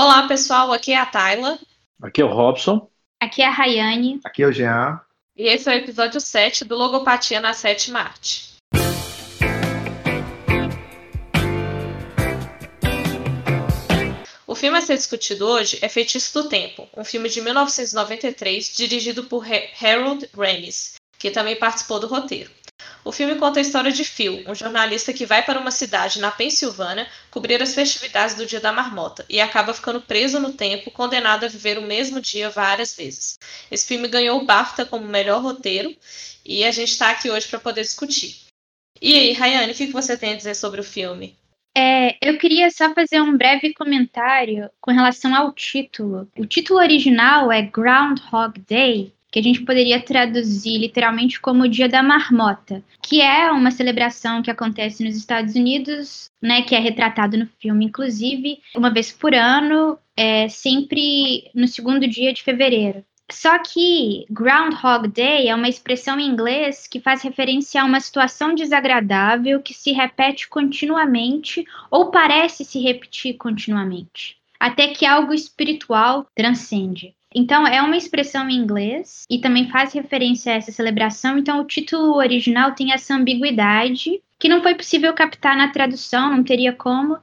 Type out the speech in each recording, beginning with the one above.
Olá, pessoal. Aqui é a Tayla. Aqui é o Robson. Aqui é a Rayane. Aqui é o Jean. E esse é o episódio 7 do Logopatia na Sétima Arte. O filme a ser discutido hoje é Feitiço do Tempo, um filme de 1993 dirigido por Harold Ramis, que também participou do roteiro. O filme conta a história de Phil, um jornalista que vai para uma cidade na Pensilvânia cobrir as festividades do Dia da Marmota e acaba ficando preso no tempo, condenado a viver o mesmo dia várias vezes. Esse filme ganhou o BAFTA como melhor roteiro e a gente está aqui hoje para poder discutir. E aí, Rayane, o que você tem a dizer sobre o filme? É, eu queria só fazer um breve comentário com relação ao título. O título original é Groundhog Day, que a gente poderia traduzir literalmente como o Dia da Marmota, que é uma celebração que acontece nos Estados Unidos, né, que é retratado no filme, inclusive, uma vez por ano, é, sempre no segundo dia de fevereiro. Só que Groundhog Day é uma expressão em inglês que faz referência a uma situação desagradável que se repete continuamente ou parece se repetir continuamente, até que algo espiritual transcende. Então, é uma expressão em inglês e também faz referência a essa celebração. Então, o título original tem essa ambiguidade que não foi possível captar na tradução, não teria como.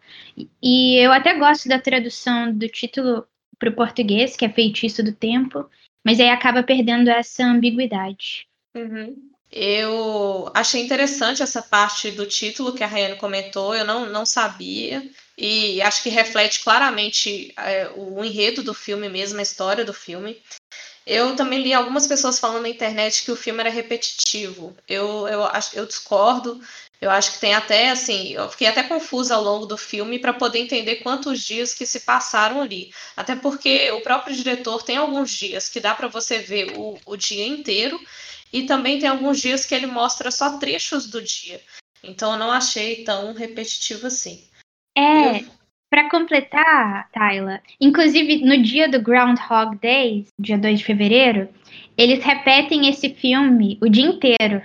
E eu até gosto da tradução do título para o português, que é Feitiço do Tempo, mas aí acaba perdendo essa ambiguidade. Uhum. Eu achei interessante essa parte do título que a Rayane comentou, eu não, não sabia e acho que reflete claramente é, o enredo do filme mesmo, a história do filme. Eu também li algumas pessoas falando na internet que o filme era repetitivo. Eu, eu, eu discordo. Eu acho que tem até assim, eu fiquei até confusa ao longo do filme para poder entender quantos dias que se passaram ali. Até porque o próprio diretor tem alguns dias que dá para você ver o, o dia inteiro e também tem alguns dias que ele mostra só trechos do dia. Então eu não achei tão repetitivo assim. É, para completar, Tyler, inclusive no dia do Groundhog Day, dia 2 de fevereiro, eles repetem esse filme o dia inteiro.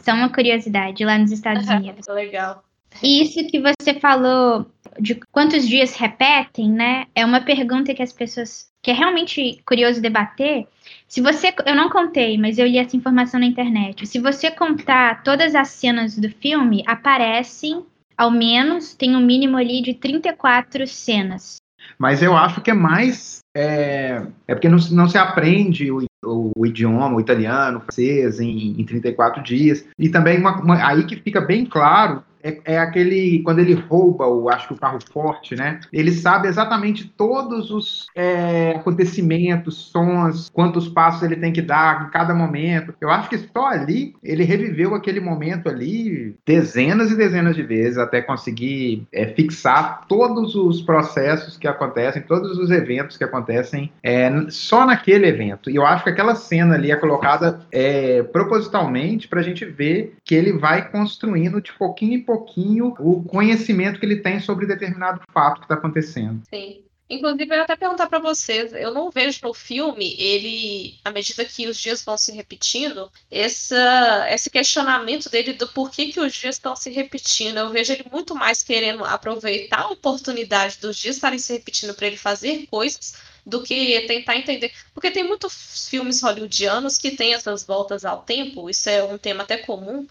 Só uma curiosidade lá nos Estados Unidos. Legal. E isso que você falou de quantos dias repetem, né? É uma pergunta que as pessoas que é realmente curioso debater. Se você, eu não contei, mas eu li essa informação na internet. Se você contar todas as cenas do filme, aparecem ao menos, tem um mínimo ali de 34 cenas. Mas eu acho que é mais. É, é porque não, não se aprende o, o, o, idioma, o italiano, o francês, em, em 34 dias. E também uma, uma, aí que fica bem claro é, é, aquele quando ele rouba o acho que o carro forte, né? Ele sabe exatamente todos os é, acontecimentos, sons, quantos passos ele tem que dar em cada momento. Eu acho que só ali ele reviveu aquele momento ali dezenas e dezenas de vezes até conseguir é, fixar todos os processos que acontecem, todos os eventos que acontecem é, só naquele evento. E eu acho que aquela cena ali é colocada é, propositalmente para a gente ver que ele vai construindo de pouquinho em pouquinho pouquinho o conhecimento que ele tem sobre determinado fato que está acontecendo. Sim. Inclusive, eu ia até perguntar para vocês, eu não vejo no filme ele, à medida que os dias vão se repetindo, essa, esse questionamento dele do porquê que os dias estão se repetindo. Eu vejo ele muito mais querendo aproveitar a oportunidade dos dias estarem se repetindo para ele fazer coisas do que tentar entender. Porque tem muitos filmes hollywoodianos que têm essas voltas ao tempo, isso é um tema até comum,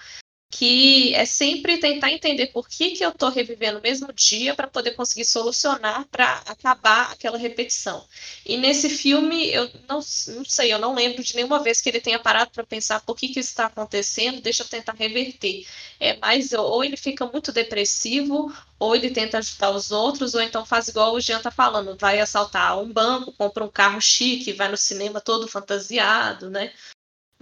que é sempre tentar entender por que, que eu estou revivendo o mesmo dia para poder conseguir solucionar para acabar aquela repetição. E nesse filme, eu não, não sei, eu não lembro de nenhuma vez que ele tenha parado para pensar por que, que isso está acontecendo, deixa eu tentar reverter. É mais, ou ele fica muito depressivo, ou ele tenta ajudar os outros, ou então faz igual o Jean está falando, vai assaltar um banco, compra um carro chique, vai no cinema todo fantasiado, né?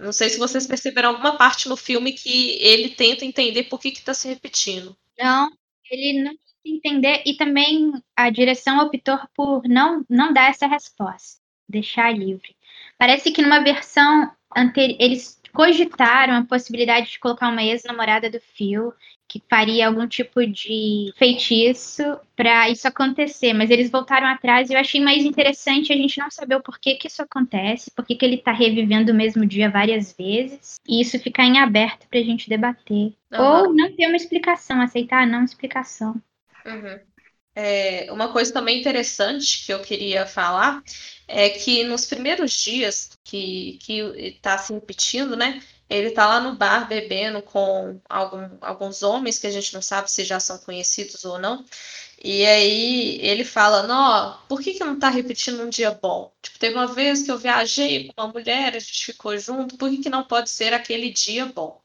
Não sei se vocês perceberam alguma parte no filme que ele tenta entender por que está se repetindo. Não, ele não entender e também a direção optou por não não dar essa resposta, deixar livre. Parece que numa versão anterior eles cogitaram a possibilidade de colocar uma ex-namorada do Phil que faria algum tipo de feitiço para isso acontecer, mas eles voltaram atrás e eu achei mais interessante a gente não saber o porquê que isso acontece, por que ele está revivendo o mesmo dia várias vezes, e isso ficar em aberto para a gente debater. Uhum. Ou não ter uma explicação, aceitar a não explicação. Uhum. É, uma coisa também interessante que eu queria falar é que nos primeiros dias que está se repetindo, né? Ele está lá no bar bebendo com algum, alguns homens que a gente não sabe se já são conhecidos ou não. E aí ele fala, não, por que, que não tá repetindo um dia bom? Tipo, teve uma vez que eu viajei com uma mulher, a gente ficou junto, por que, que não pode ser aquele dia bom?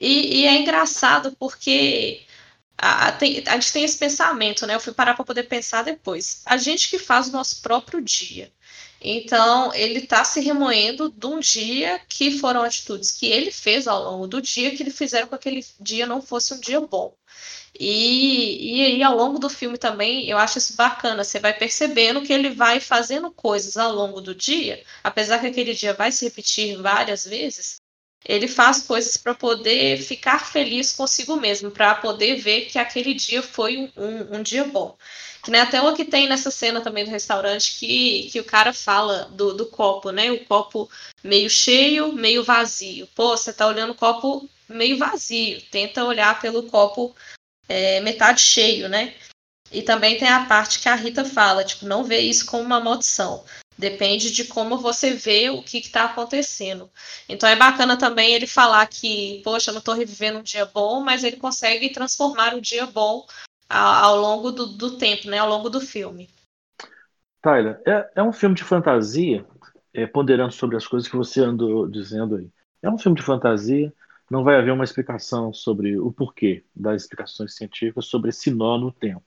E, e é engraçado porque a, tem, a, gente tem esse pensamento, né? Eu fui parar para poder pensar depois. A gente que faz o nosso próprio dia. Então, ele está se remoendo de um dia que foram atitudes que ele fez ao longo do dia que ele fizeram com que aquele dia não fosse um dia bom. E, e aí, ao longo do filme também, eu acho isso bacana. Você vai percebendo que ele vai fazendo coisas ao longo do dia, apesar que aquele dia vai se repetir várias vezes. Ele faz coisas para poder ficar feliz consigo mesmo, para poder ver que aquele dia foi um, um, um dia bom. Que nem até o que tem nessa cena também do restaurante que, que o cara fala do, do copo, né? O copo meio cheio, meio vazio. Pô, você tá olhando o copo meio vazio. Tenta olhar pelo copo é, metade cheio, né? E também tem a parte que a Rita fala, tipo, não vê isso como uma maldição. Depende de como você vê o que está acontecendo. Então é bacana também ele falar que, poxa, eu não estou revivendo um dia bom, mas ele consegue transformar o dia bom ao, ao longo do, do, tempo, né? Ao longo do filme. Tyler, é, é um filme de fantasia, é, ponderando sobre as coisas que você andou dizendo aí. É um filme de fantasia, não vai haver uma explicação sobre o porquê das explicações científicas sobre esse nó no tempo.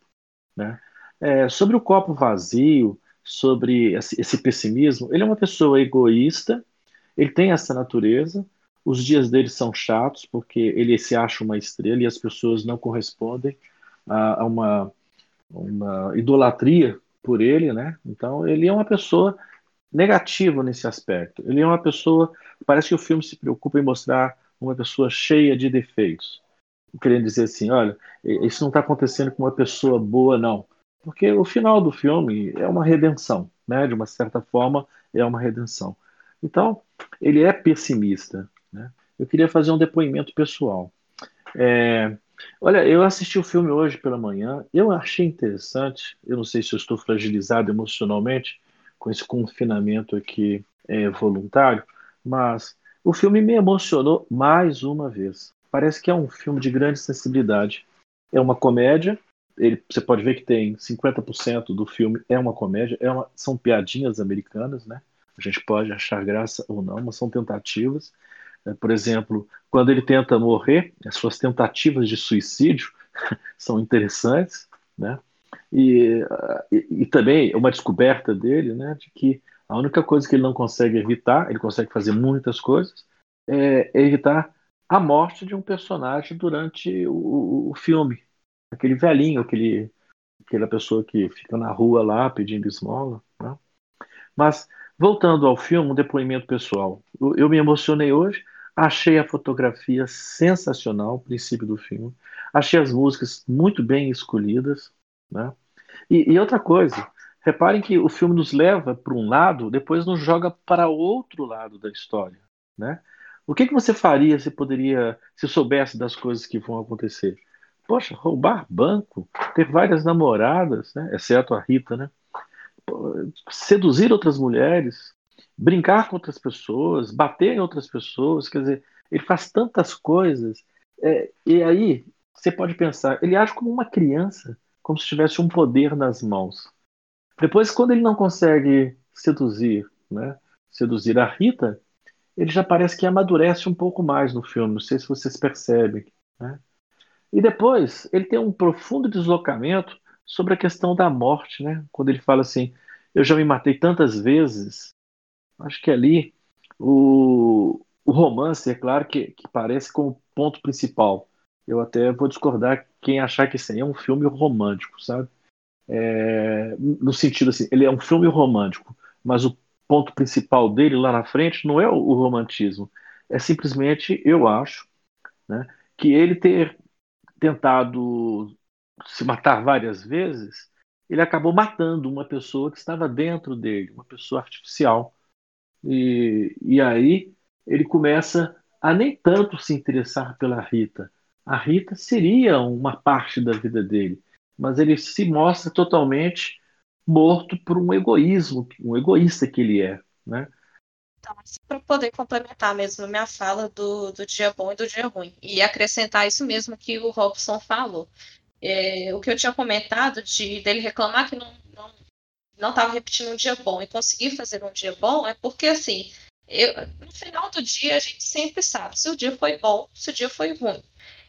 Né? É, sobre o copo vazio, sobre esse pessimismo, ele é uma pessoa egoísta, ele tem essa natureza, os dias dele são chatos porque ele se acha uma estrela e as pessoas não correspondem a, a uma, uma idolatria por ele, né? Então ele é uma pessoa negativa nesse aspecto. Ele é uma pessoa, parece que o filme se preocupa em mostrar uma pessoa cheia de defeitos. Querendo dizer assim, olha, isso não está acontecendo com uma pessoa boa, não. Porque o final do filme é uma redenção, né? De uma certa forma, é uma redenção. Então, ele é pessimista. Né? Eu queria fazer um depoimento pessoal. É, olha, eu assisti o filme hoje pela manhã, eu achei interessante, eu não sei se eu estou fragilizado emocionalmente com esse confinamento aqui é, voluntário, mas o filme me emocionou mais uma vez. Parece que é um filme de grande sensibilidade. É uma comédia. Ele, você pode ver que tem 50% do filme é uma comédia. É uma, são piadinhas americanas, né? A gente pode achar graça ou não, mas são tentativas. É, por exemplo, quando ele tenta morrer, as suas tentativas de suicídio são interessantes, né? E, e, e, também uma descoberta dele, né, de que a única coisa que ele não consegue evitar, ele consegue fazer muitas coisas, é, é evitar a morte de um personagem durante o, o, filme. Aquele velhinho, aquele, aquela pessoa que fica na rua lá pedindo esmola. Né? Mas, voltando ao filme, um depoimento pessoal. Eu, eu me emocionei hoje, achei a fotografia sensacional, o princípio do filme. Achei as músicas muito bem escolhidas. Né? E, e outra coisa, Reparem que o filme nos leva para um lado, depois nos joga para outro lado da história, né? O que, que você faria se poderia, se soubesse das coisas que vão acontecer? Poxa, roubar banco, ter várias namoradas, né? exceto a Rita, né? Seduzir outras mulheres, brincar com outras pessoas, bater em outras pessoas, quer dizer, ele faz tantas coisas. É, e aí você pode pensar, ele age como uma criança, como se tivesse um poder nas mãos. Depois, quando ele não consegue seduzir, né, seduzir a Rita, ele já parece que amadurece um pouco mais no filme. Não sei se vocês percebem. Né? E depois, ele tem um profundo deslocamento sobre a questão da morte, né? Quando ele fala assim: Eu já me matei tantas vezes. Acho que ali o, o romance, é claro que, que parece como ponto principal. Eu até vou discordar quem achar que isso aí é um filme romântico, sabe? é, no sentido assim, ele é um filme romântico, mas o ponto principal dele lá na frente não é o, o romantismo, é simplesmente, eu acho, né, que ele ter tentado se matar várias vezes, ele acabou matando uma pessoa que estava dentro dele, uma pessoa artificial. E, e aí ele começa a nem tanto se interessar pela Rita. A Rita seria uma parte da vida dele mas ele se mostra totalmente morto por um egoísmo, um egoísta que ele é, né? Então, para poder complementar mesmo a minha fala do, do dia bom e do dia ruim, e acrescentar isso mesmo que o Robson falou. É, o que eu tinha comentado de dele reclamar que não não estava repetindo um dia bom e conseguir fazer um dia bom é porque assim eu, no final do dia a gente sempre sabe se o dia foi bom, se o dia foi ruim.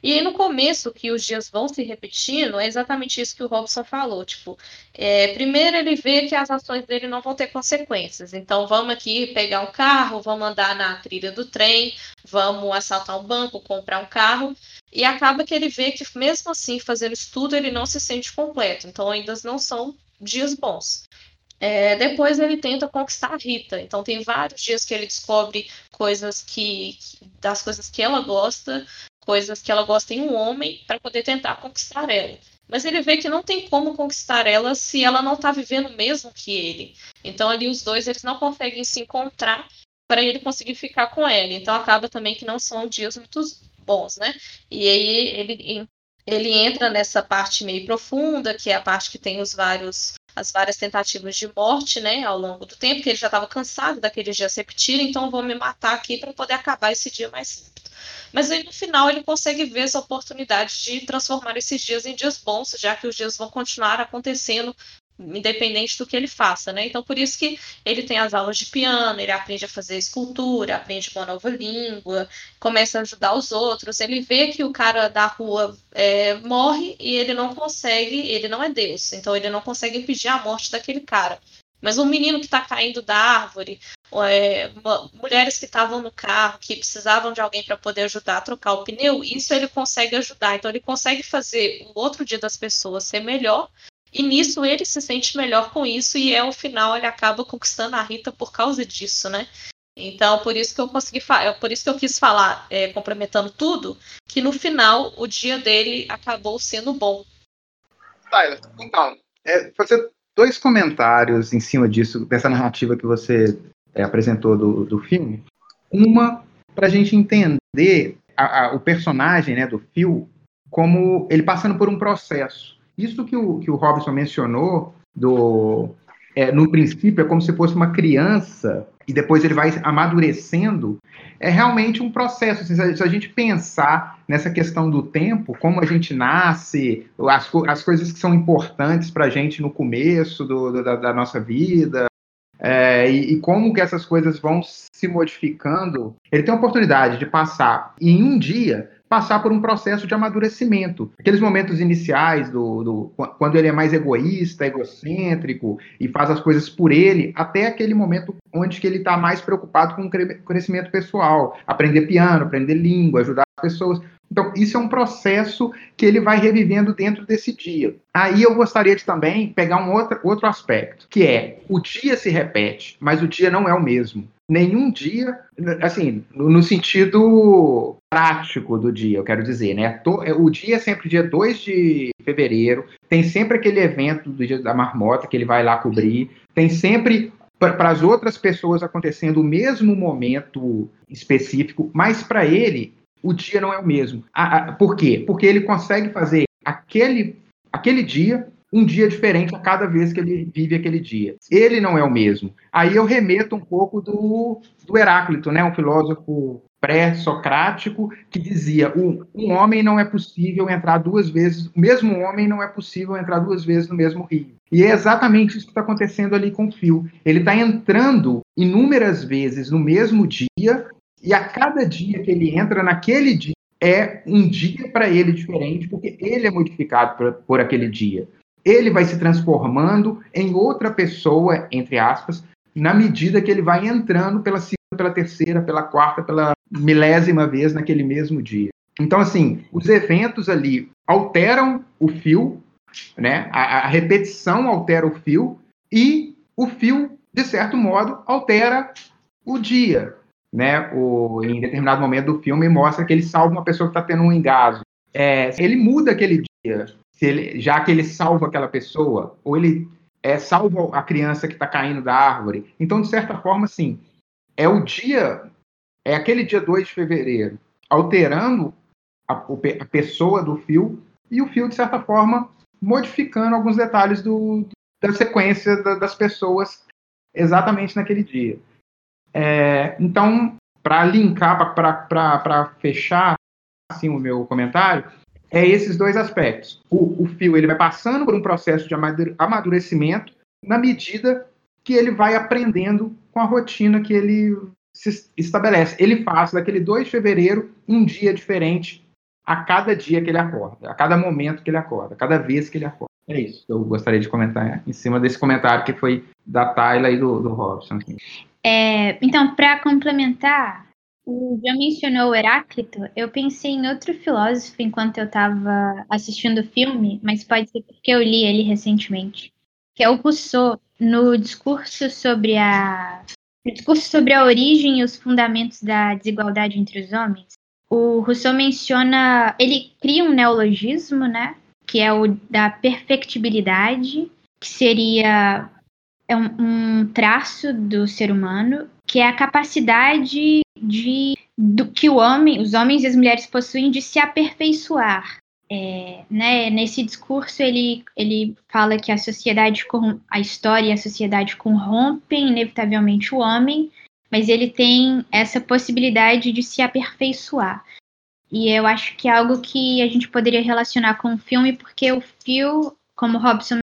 E aí no começo, que os dias vão se repetindo, é exatamente isso que o Robson falou. Tipo, é, primeiro ele vê que as ações dele não vão ter consequências. Então vamos aqui pegar um carro, vamos andar na trilha do trem, vamos assaltar um banco, comprar um carro. E acaba que ele vê que mesmo assim, fazendo estudo, ele não se sente completo. Então ainda não são dias bons. É, depois ele tenta conquistar a Rita. Então tem vários dias que ele descobre coisas que das coisas que ela gosta, coisas que ela gosta em um homem para poder tentar conquistar ela. Mas ele vê que não tem como conquistar ela se ela não está vivendo o mesmo que ele. Então ali os dois eles não conseguem se encontrar para ele conseguir ficar com ela. Então acaba também que não são dias muito bons, né? E aí ele ele entra nessa parte meio profunda, que é a parte que tem os vários as várias tentativas de morte, né, ao longo do tempo, que ele já estava cansado daqueles dias repetirem, então vou me matar aqui para poder acabar esse dia mais rápido. Mas aí no final ele consegue ver essa oportunidade de transformar esses dias em dias bons, já que os dias vão continuar acontecendo independente do que ele faça, né? Então por isso que ele tem as aulas de piano, ele aprende a fazer escultura, aprende uma nova língua, começa a ajudar os outros. Ele vê que o cara da rua é, morre e ele não consegue, ele não é Deus, então ele não consegue impedir a morte daquele cara. Mas um menino que está caindo da árvore, é, mulheres que estavam no carro, que precisavam de alguém para poder ajudar a trocar o pneu, isso ele consegue ajudar. Então ele consegue fazer o outro dia das pessoas ser melhor. E nisso ele se sente melhor com isso e é o final ele acaba conquistando a Rita por causa disso, né? Então, por isso que eu consegui falar, por isso que eu quis falar, é, complementando tudo, que no final o dia dele acabou sendo bom. Tyler, então, é, fazer dois comentários em cima disso, dessa narrativa que você é, apresentou do, do filme. Uma, para a gente entender a, a, o personagem né, do Phil como ele passando por um processo. Isso que o, que o Robson mencionou, do, é, no princípio, é como se fosse uma criança e depois ele vai amadurecendo, é realmente um processo. Assim, se a gente pensar nessa questão do tempo, como a gente nasce, as, as coisas que são importantes para a gente no começo do, do, da, da, nossa vida, é, e, e, como que essas coisas vão se modificando, ele tem a oportunidade de passar em um dia passar por um processo de amadurecimento. Aqueles momentos iniciais do, do, quando ele é mais egoísta, egocêntrico e faz as coisas por ele, até aquele momento onde que ele está mais preocupado com o crescimento pessoal, aprender piano, aprender língua, ajudar as pessoas. Então, isso é um processo que ele vai revivendo dentro desse dia. Aí eu gostaria de também pegar um outro, outro aspecto, que é o dia se repete, mas o dia não é o mesmo. Nenhum dia, assim, no sentido prático do dia, eu quero dizer, né? É, o dia é sempre dia 2 de fevereiro, tem sempre aquele evento do dia da marmota que ele vai lá cobrir, tem sempre para as outras pessoas acontecendo o mesmo momento específico, mas para ele o dia não é o mesmo. por quê? Porque ele consegue fazer aquele, aquele dia um dia diferente a cada vez que ele vive aquele dia. Ele não é o mesmo. Aí eu remeto um pouco do, do Heráclito, né? um filósofo pré-socrático que dizia um, um homem não é possível entrar duas vezes, o mesmo homem não é possível entrar duas vezes no mesmo rio. E é exatamente isso que está acontecendo ali com o Fio. Ele está entrando inúmeras vezes no mesmo dia e a cada dia que ele entra naquele dia, é um dia para ele diferente, porque ele é modificado por, por, aquele dia. Ele vai se transformando em outra pessoa, entre aspas, na medida que ele vai entrando pela segunda, pela terceira, pela quarta, pela milésima vez naquele mesmo dia. Então, assim, os eventos ali alteram o fio, né? A, a repetição altera o fio e o fio, de certo modo, altera o dia né, o, em determinado momento do filme, mostra que ele salva uma pessoa que está tendo um engasgo. É, ele muda aquele dia, ele, já que ele salva aquela pessoa, ou ele é, salva a criança que está caindo da árvore. Então, de certa forma, sim, é o dia, é aquele dia 2 de fevereiro, alterando a, a pessoa do fio, e o fio, de certa forma, modificando alguns detalhes do, da sequência da, das pessoas exatamente naquele dia. É, então, para linkar, para fechar assim, o meu comentário, é esses dois aspectos. O, o fio ele vai passando por um processo de amadurecimento na medida que ele vai aprendendo com a rotina que ele se estabelece. Ele faz daquele 2 de fevereiro um dia diferente a cada dia que ele acorda, a cada momento que ele acorda, a cada vez que ele acorda. É isso que eu gostaria de comentar em cima desse comentário que foi da Tayla e do, do Robson. É, então, para complementar, o já mencionou Heráclito, eu pensei em outro filósofo enquanto eu estava assistindo o filme, mas pode ser porque eu li ele recentemente, que é o Rousseau, no discurso sobre a no discurso sobre a origem e os fundamentos da desigualdade entre os homens. O Rousseau menciona, ele cria um neologismo, né, que é o da perfectibilidade, que seria é um, um traço do ser humano, que é a capacidade de do que o homem, os homens e as mulheres possuem de se aperfeiçoar. É, né, nesse discurso ele, ele fala que a sociedade, a história e a sociedade corrompem inevitavelmente o homem, mas ele tem essa possibilidade de se aperfeiçoar. E eu acho que é algo que a gente poderia relacionar com o filme, porque o Phil, como o Robson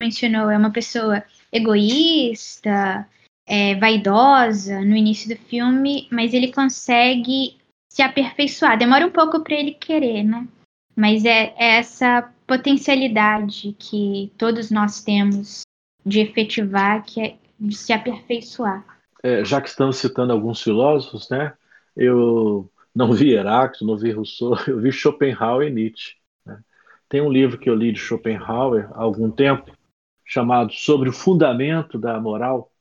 mencionou, é uma pessoa egoísta, é, vaidosa no início do filme, mas ele consegue se aperfeiçoar. Demora um pouco para ele querer, né? Mas é, é essa potencialidade que todos nós temos de efetivar, que é de se aperfeiçoar. É, já que estamos citando alguns filósofos, né? Eu não vi Heráclito, não vi Rousseau, eu vi Schopenhauer e Nietzsche. Né? Tem um livro que eu li de Schopenhauer há algum tempo, chamado Sobre o Fundamento da Moral,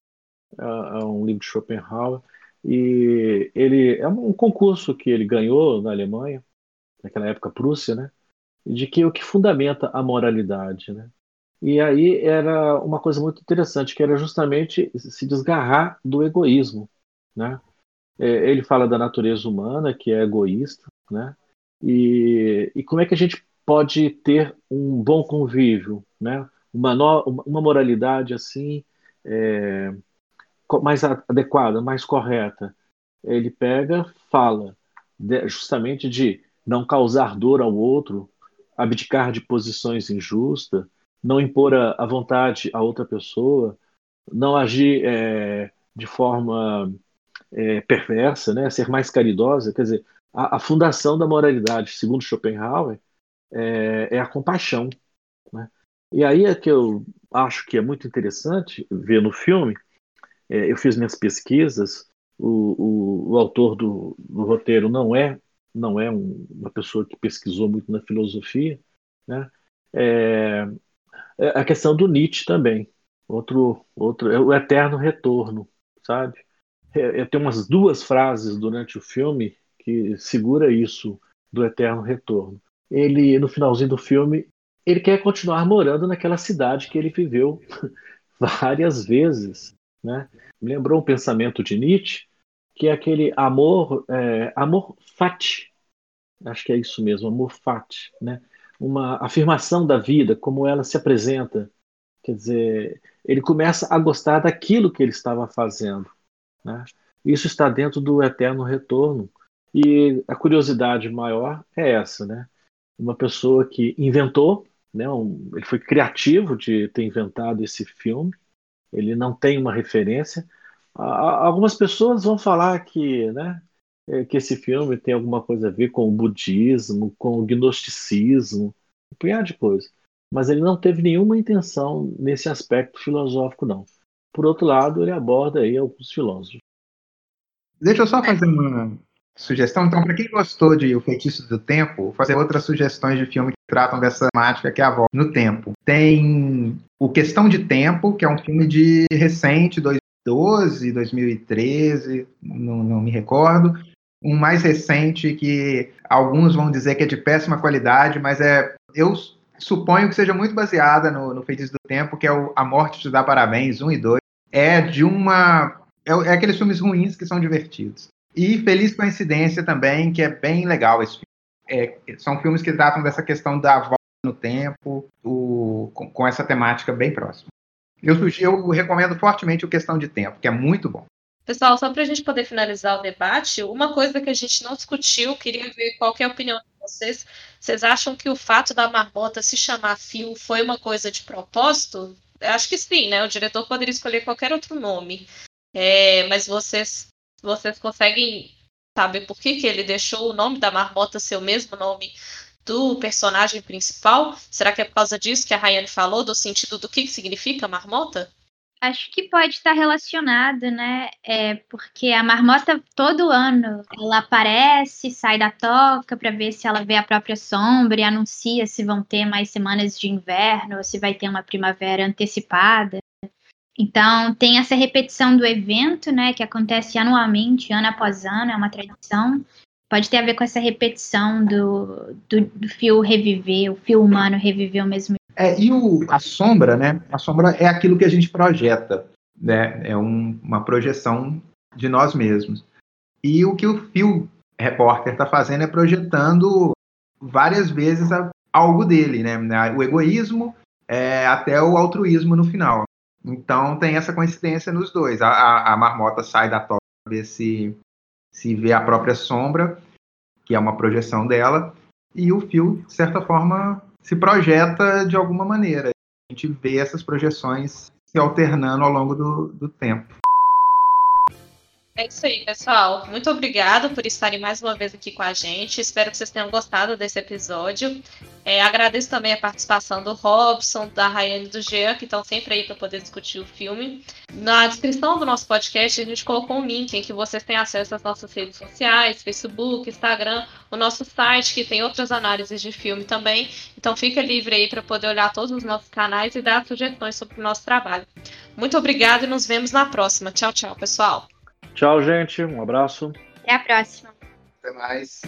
é, é um livro de Schopenhauer, e ele é um concurso que ele ganhou na Alemanha, naquela época Prússia, né? De que o que fundamenta a moralidade, né? E aí era uma coisa muito interessante, que era justamente se desgarrar do egoísmo, né? É, ele fala da natureza humana, que é egoísta, né? E, e como é que a gente pode ter um bom convívio, né? Uma, no, uma moralidade assim é, mais adequada, mais correta. Ele pega, fala de, justamente de não causar dor ao outro, abdicar de posições injustas, não impor a, a vontade a outra pessoa, não agir é, de forma é, perversa, né? ser mais caridosa. Quer dizer, a, a fundação da moralidade, segundo Schopenhauer, é, é a compaixão. Né? E aí é que eu acho que é muito interessante ver no filme. É, eu fiz minhas pesquisas. O, o, o autor do, do, roteiro não é não é um, uma pessoa que pesquisou muito na filosofia, né? É, é a questão do Nietzsche também, outro outro é o eterno retorno, sabe? é, é tem umas duas frases durante o filme que segura isso do eterno retorno. Ele, no finalzinho do filme, ele quer continuar morando naquela cidade que ele viveu várias vezes, né? Lembrou um pensamento de Nietzsche, que é aquele amor, é, amor fati, acho que é isso mesmo, amor fati, né? Uma afirmação da vida, como ela se apresenta. Quer dizer, ele começa a gostar daquilo que ele estava fazendo. Né? Isso está dentro do eterno retorno. E a curiosidade maior é essa, né? Uma pessoa que inventou, né? Um, ele foi criativo de ter inventado esse filme. Ele não tem uma referência. Algumas pessoas vão falar que, né? É, que esse filme tem alguma coisa a ver com o budismo, com o gnosticismo, um punhado de coisa. Mas ele não teve nenhuma intenção nesse aspecto filosófico, não. Por outro lado, ele aborda aí alguns filósofos. Deixa eu só fazer uma sugestão. Então, para quem gostou de O Feitiço do Tempo, vou fazer outras sugestões de filme que tratam dessa temática que é a volta no tempo. Tem O Questão de Tempo, que é um filme de recente, 2012, 2013, não, não me recordo. Um mais recente que alguns vão dizer que é de péssima qualidade, mas é eu suponho que seja muito baseada no, no Feitiço do Tempo, que é o A Morte Te Dá Parabéns, 1 e 2 é de uma. É, é, aqueles filmes ruins que são divertidos. E Feliz Coincidência também, que é bem legal esse filme. É, são filmes que tratam dessa questão da volta no tempo, o, com, com essa temática bem próxima. Eu, eu recomendo fortemente o Questão de Tempo, que é muito bom. Pessoal, só para a gente poder finalizar o debate, uma coisa que a gente não discutiu, queria ver qual é a opinião de vocês. Vocês acham que o fato da marmota se chamar Phil foi uma coisa de propósito? Acho que sim, né? O diretor poderia escolher qualquer outro nome. É, mas vocês, vocês conseguem saber por que, que ele deixou o nome da marmota ser o mesmo nome do personagem principal? Será que é por causa disso que a Rayane falou, do sentido do que, que significa marmota? Acho que pode estar relacionado, né? É porque a marmota todo ano ela aparece, sai da toca para ver se ela vê a própria sombra e anuncia se vão ter mais semanas de inverno ou se vai ter uma primavera antecipada. Então tem essa repetição do evento, né? Que acontece anualmente, ano após ano, é uma tradição pode ter a ver com essa repetição do, do, do fio reviver, o fio humano reviver o mesmo. É, e o, a sombra, né? A sombra é aquilo que a gente projeta, né? É um, uma projeção de nós mesmos. E o que o fio repórter está fazendo é projetando várias vezes a, algo dele, né? O egoísmo é, até o altruísmo no final. Então tem essa coincidência nos dois. A, a, a marmota sai da toca ver se se vê a própria sombra, que é uma projeção dela, e o fio, de certa forma, se projeta de alguma maneira. A gente vê essas projeções se alternando ao longo do, do tempo. É isso aí, pessoal. Muito obrigado por estarem mais uma vez aqui com a gente. Espero que vocês tenham gostado desse episódio. É, agradeço também a participação do Robson, da Rayane e do Jean, que estão sempre aí para poder discutir o filme. Na descrição do nosso podcast, a gente colocou um link em que vocês têm acesso às nossas redes sociais, Facebook, Instagram, o nosso site, que tem outras análises de filme também. Então fica livre aí para poder olhar todos os nossos canais e dar sugestões sobre o nosso trabalho. Muito obrigado e nos vemos na próxima. Tchau, tchau, pessoal. Tchau, gente. Um abraço. Até a próxima. Até mais.